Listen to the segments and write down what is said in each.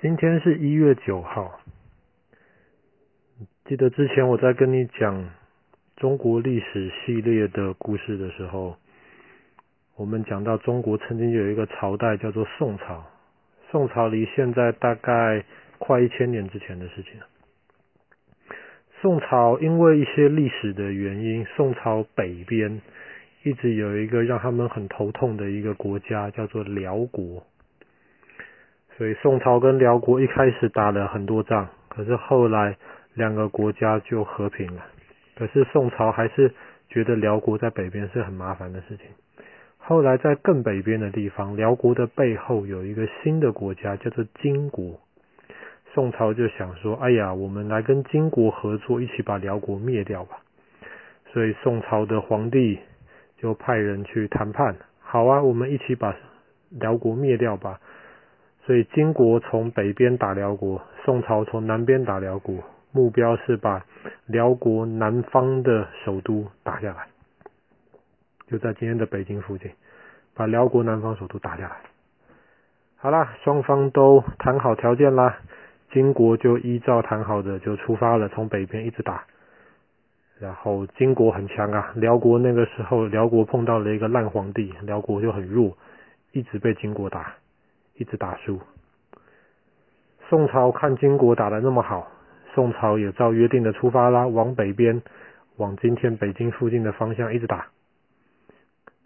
今天是一月九号。记得之前我在跟你讲中国历史系列的故事的时候，我们讲到中国曾经有一个朝代叫做宋朝。宋朝离现在大概快一千年之前的事情了。宋朝因为一些历史的原因，宋朝北边一直有一个让他们很头痛的一个国家，叫做辽国。所以宋朝跟辽国一开始打了很多仗，可是后来两个国家就和平了。可是宋朝还是觉得辽国在北边是很麻烦的事情。后来在更北边的地方，辽国的背后有一个新的国家叫做金国。宋朝就想说：“哎呀，我们来跟金国合作，一起把辽国灭掉吧。”所以宋朝的皇帝就派人去谈判：“好啊，我们一起把辽国灭掉吧。”所以金国从北边打辽国，宋朝从南边打辽国，目标是把辽国南方的首都打下来，就在今天的北京附近，把辽国南方首都打下来。好啦，双方都谈好条件啦，金国就依照谈好的就出发了，从北边一直打。然后金国很强啊，辽国那个时候辽国碰到了一个烂皇帝，辽国就很弱，一直被金国打。一直打输，宋朝看金国打得那么好，宋朝也照约定的出发啦，往北边，往今天北京附近的方向一直打。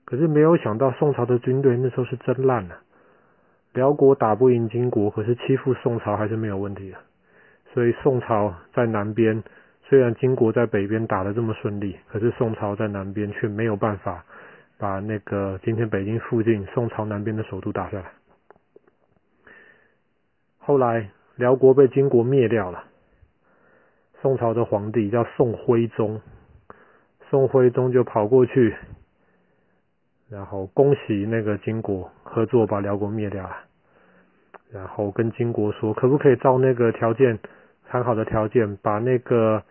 可是没有想到宋朝的军队那时候是真烂了，辽国打不赢金国，可是欺负宋朝还是没有问题的。所以宋朝在南边，虽然金国在北边打得这么顺利，可是宋朝在南边却没有办法把那个今天北京附近宋朝南边的首都打下来。后来辽国被金国灭掉了，宋朝的皇帝叫宋徽宗，宋徽宗就跑过去，然后恭喜那个金国合作把辽国灭掉了，然后跟金国说，可不可以照那个条件谈好的条件，把那个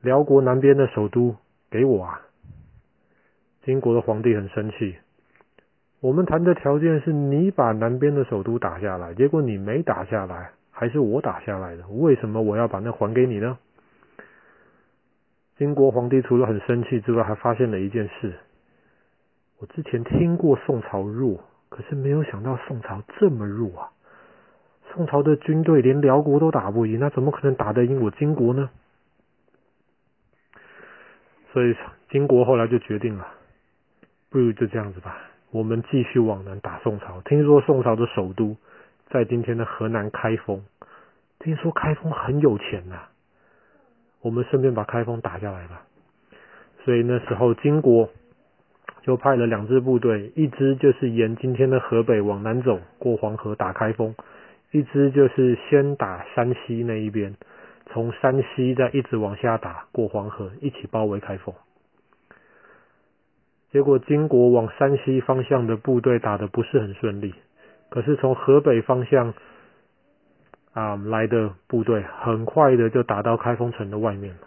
辽国南边的首都给我啊？金国的皇帝很生气。我们谈的条件是你把南边的首都打下来，结果你没打下来，还是我打下来的，为什么我要把那还给你呢？金国皇帝除了很生气之外，还发现了一件事：我之前听过宋朝弱，可是没有想到宋朝这么弱啊！宋朝的军队连辽国都打不赢，那怎么可能打得赢我金国呢？所以金国后来就决定了，不如就这样子吧。我们继续往南打宋朝。听说宋朝的首都在今天的河南开封。听说开封很有钱呐、啊。我们顺便把开封打下来吧。所以那时候金国就派了两支部队，一支就是沿今天的河北往南走，过黄河打开封；一支就是先打山西那一边，从山西再一直往下打，过黄河，一起包围开封。结果金国往山西方向的部队打得不是很顺利，可是从河北方向啊来的部队很快的就打到开封城的外面了。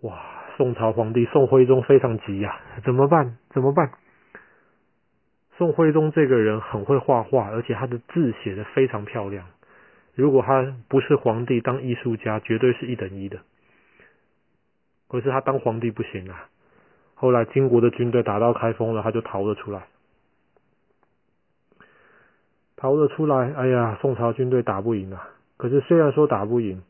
哇！宋朝皇帝宋徽宗非常急呀，怎么办？怎么办？宋徽宗这个人很会画画，而且他的字写得非常漂亮。如果他不是皇帝，当艺术家绝对是一等一的。可是他当皇帝不行啊！后来金国的军队打到开封了，他就逃了出来。逃了出来，哎呀，宋朝军队打不赢啊！可是虽然说打不赢，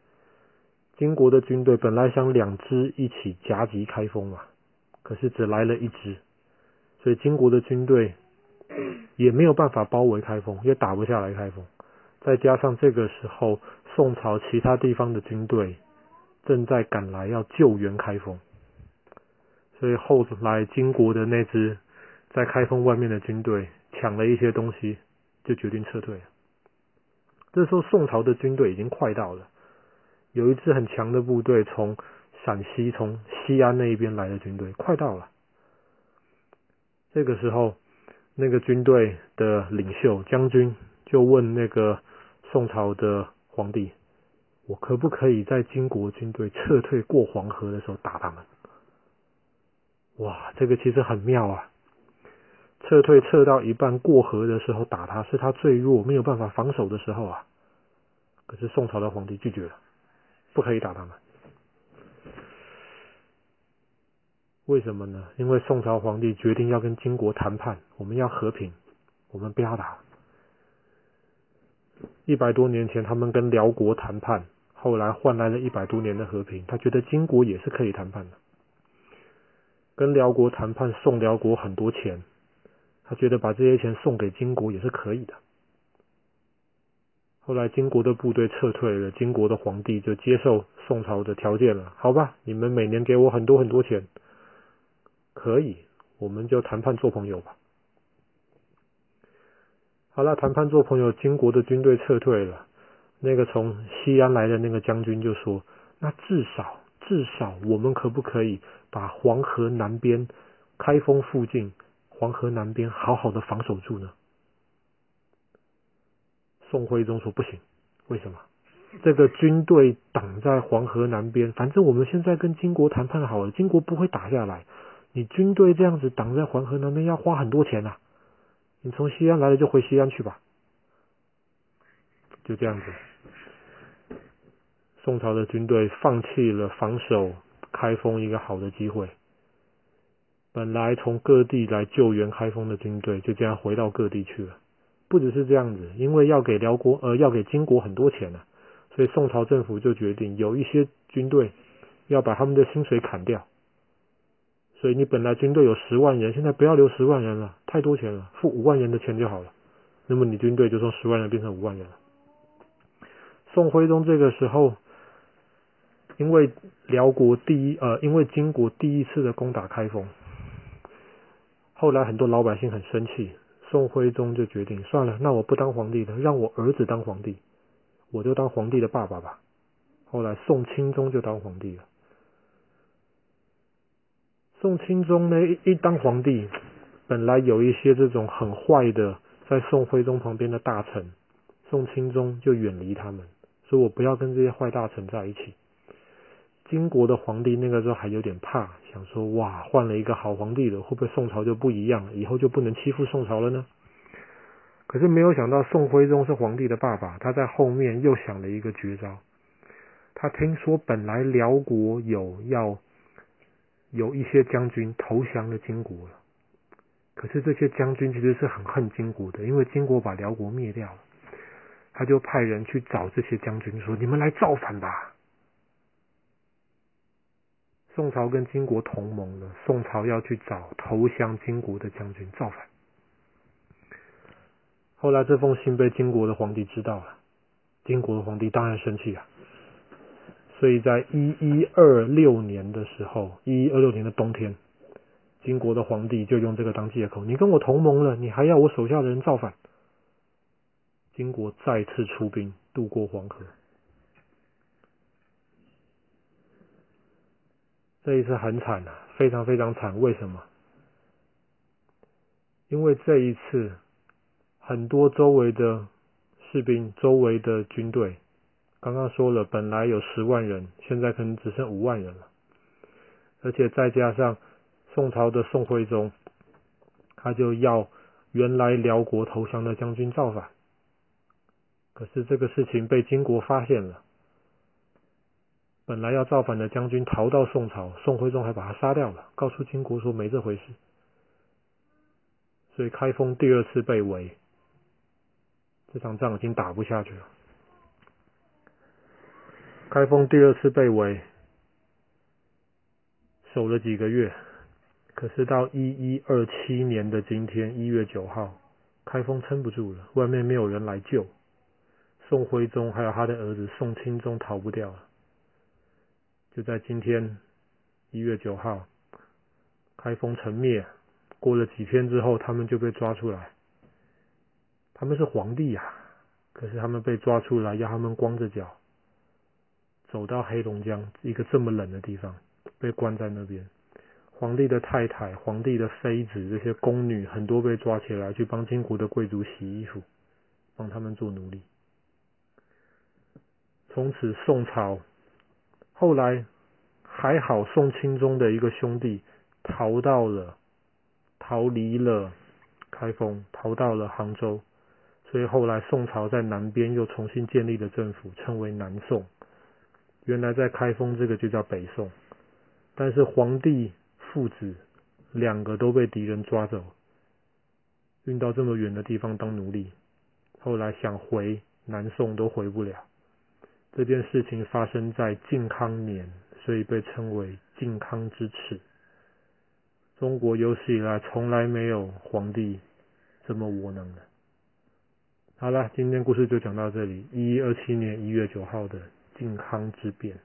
金国的军队本来想两支一起夹击开封嘛，可是只来了一支，所以金国的军队也没有办法包围开封，也打不下来开封。再加上这个时候，宋朝其他地方的军队。正在赶来要救援开封，所以后来金国的那支在开封外面的军队抢了一些东西，就决定撤退。这时候宋朝的军队已经快到了，有一支很强的部队从陕西、从西安那一边来的军队快到了。这个时候，那个军队的领袖将军就问那个宋朝的皇帝。我可不可以在金国军队撤退过黄河的时候打他们？哇，这个其实很妙啊！撤退撤到一半过河的时候打他，是他最弱没有办法防守的时候啊。可是宋朝的皇帝拒绝了，不可以打他们。为什么呢？因为宋朝皇帝决定要跟金国谈判，我们要和平，我们不要打。一百多年前，他们跟辽国谈判，后来换来了一百多年的和平。他觉得金国也是可以谈判的，跟辽国谈判送辽国很多钱，他觉得把这些钱送给金国也是可以的。后来金国的部队撤退了，金国的皇帝就接受宋朝的条件了。好吧，你们每年给我很多很多钱，可以，我们就谈判做朋友吧。好了，谈判做朋友，金国的军队撤退了。那个从西安来的那个将军就说：“那至少至少，我们可不可以把黄河南边开封附近黄河南边好好的防守住呢？”宋徽宗说不行，为什么？这个军队挡在黄河南边，反正我们现在跟金国谈判好了，金国不会打下来。你军队这样子挡在黄河南边，要花很多钱呐。你从西安来了就回西安去吧。就这样子，宋朝的军队放弃了防守开封一个好的机会。本来从各地来救援开封的军队，就这样回到各地去了。不只是这样子，因为要给辽国呃要给金国很多钱呢、所以宋朝政府就决定有一些军队要把他们的薪水砍掉。所以你本来军队有十万人，现在不要留十万人了，太多钱了，付五万人的钱就好了。那么你军队就从十万人变成五万人了。宋徽宗这个时候，因为辽国第一呃，因为金国第一次的攻打开封，后来很多老百姓很生气。宋徽宗就决定算了，那我不当皇帝了，让我儿子当皇帝，我就当皇帝的爸爸吧。后来宋钦宗就当皇帝了。宋钦宗呢，一当皇帝，本来有一些这种很坏的，在宋徽宗旁边的大臣，宋钦宗就远离他们，所以我不要跟这些坏大臣在一起。金国的皇帝那个时候还有点怕，想说哇，换了一个好皇帝了，会不会宋朝就不一样了？以后就不能欺负宋朝了呢？可是没有想到宋徽宗是皇帝的爸爸，他在后面又想了一个绝招。他听说本来辽国有要有一些将军投降了金国了，可是这些将军其实是很恨金国的，因为金国把辽国灭掉了，他就派人去找这些将军说：“你们来造反吧。”宋朝跟金国同盟了，宋朝要去找投降金国的将军造反。后来这封信被金国的皇帝知道了，金国的皇帝当然生气啊。所以在一一二六年的时候，一一二六年的冬天，金国的皇帝就用这个当借口：你跟我同盟了，你还要我手下的人造反。金国再次出兵渡过黄河。这一次很惨啊，非常非常惨。为什么？因为这一次很多周围的士兵、周围的军队，刚刚说了，本来有十万人，现在可能只剩五万人了。而且再加上宋朝的宋徽宗，他就要原来辽国投降的将军造反。可是这个事情被金国发现了。本来要造反的将军逃到宋朝，宋徽宗还把他杀掉了，告诉金国说没这回事。所以开封第二次被围，这场仗已经打不下去了。开封第二次被围，守了几个月，可是到一一二七年的今天一月九号，开封撑不住了，外面没有人来救，宋徽宗还有他的儿子宋钦宗逃不掉了。就在今天一月九号，开封城灭。过了几天之后，他们就被抓出来。他们是皇帝呀，可是他们被抓出来，要他们光着脚走到黑龙江一个这么冷的地方，被关在那边。皇帝的太太、皇帝的妃子、这些宫女，很多被抓起来去帮金国的贵族洗衣服，帮他们做奴隶。从此宋朝。后来还好，宋钦宗的一个兄弟逃到了，逃离了开封，逃到了杭州，所以后来宋朝在南边又重新建立了政府，称为南宋。原来在开封这个就叫北宋，但是皇帝父子两个都被敌人抓走，运到这么远的地方当奴隶，后来想回南宋都回不了。这件事情发生在靖康年，所以被称为靖康之耻。中国有史以来从来没有皇帝这么无能的。好了，今天故事就讲到这里。一一二七年一月九号的靖康之变。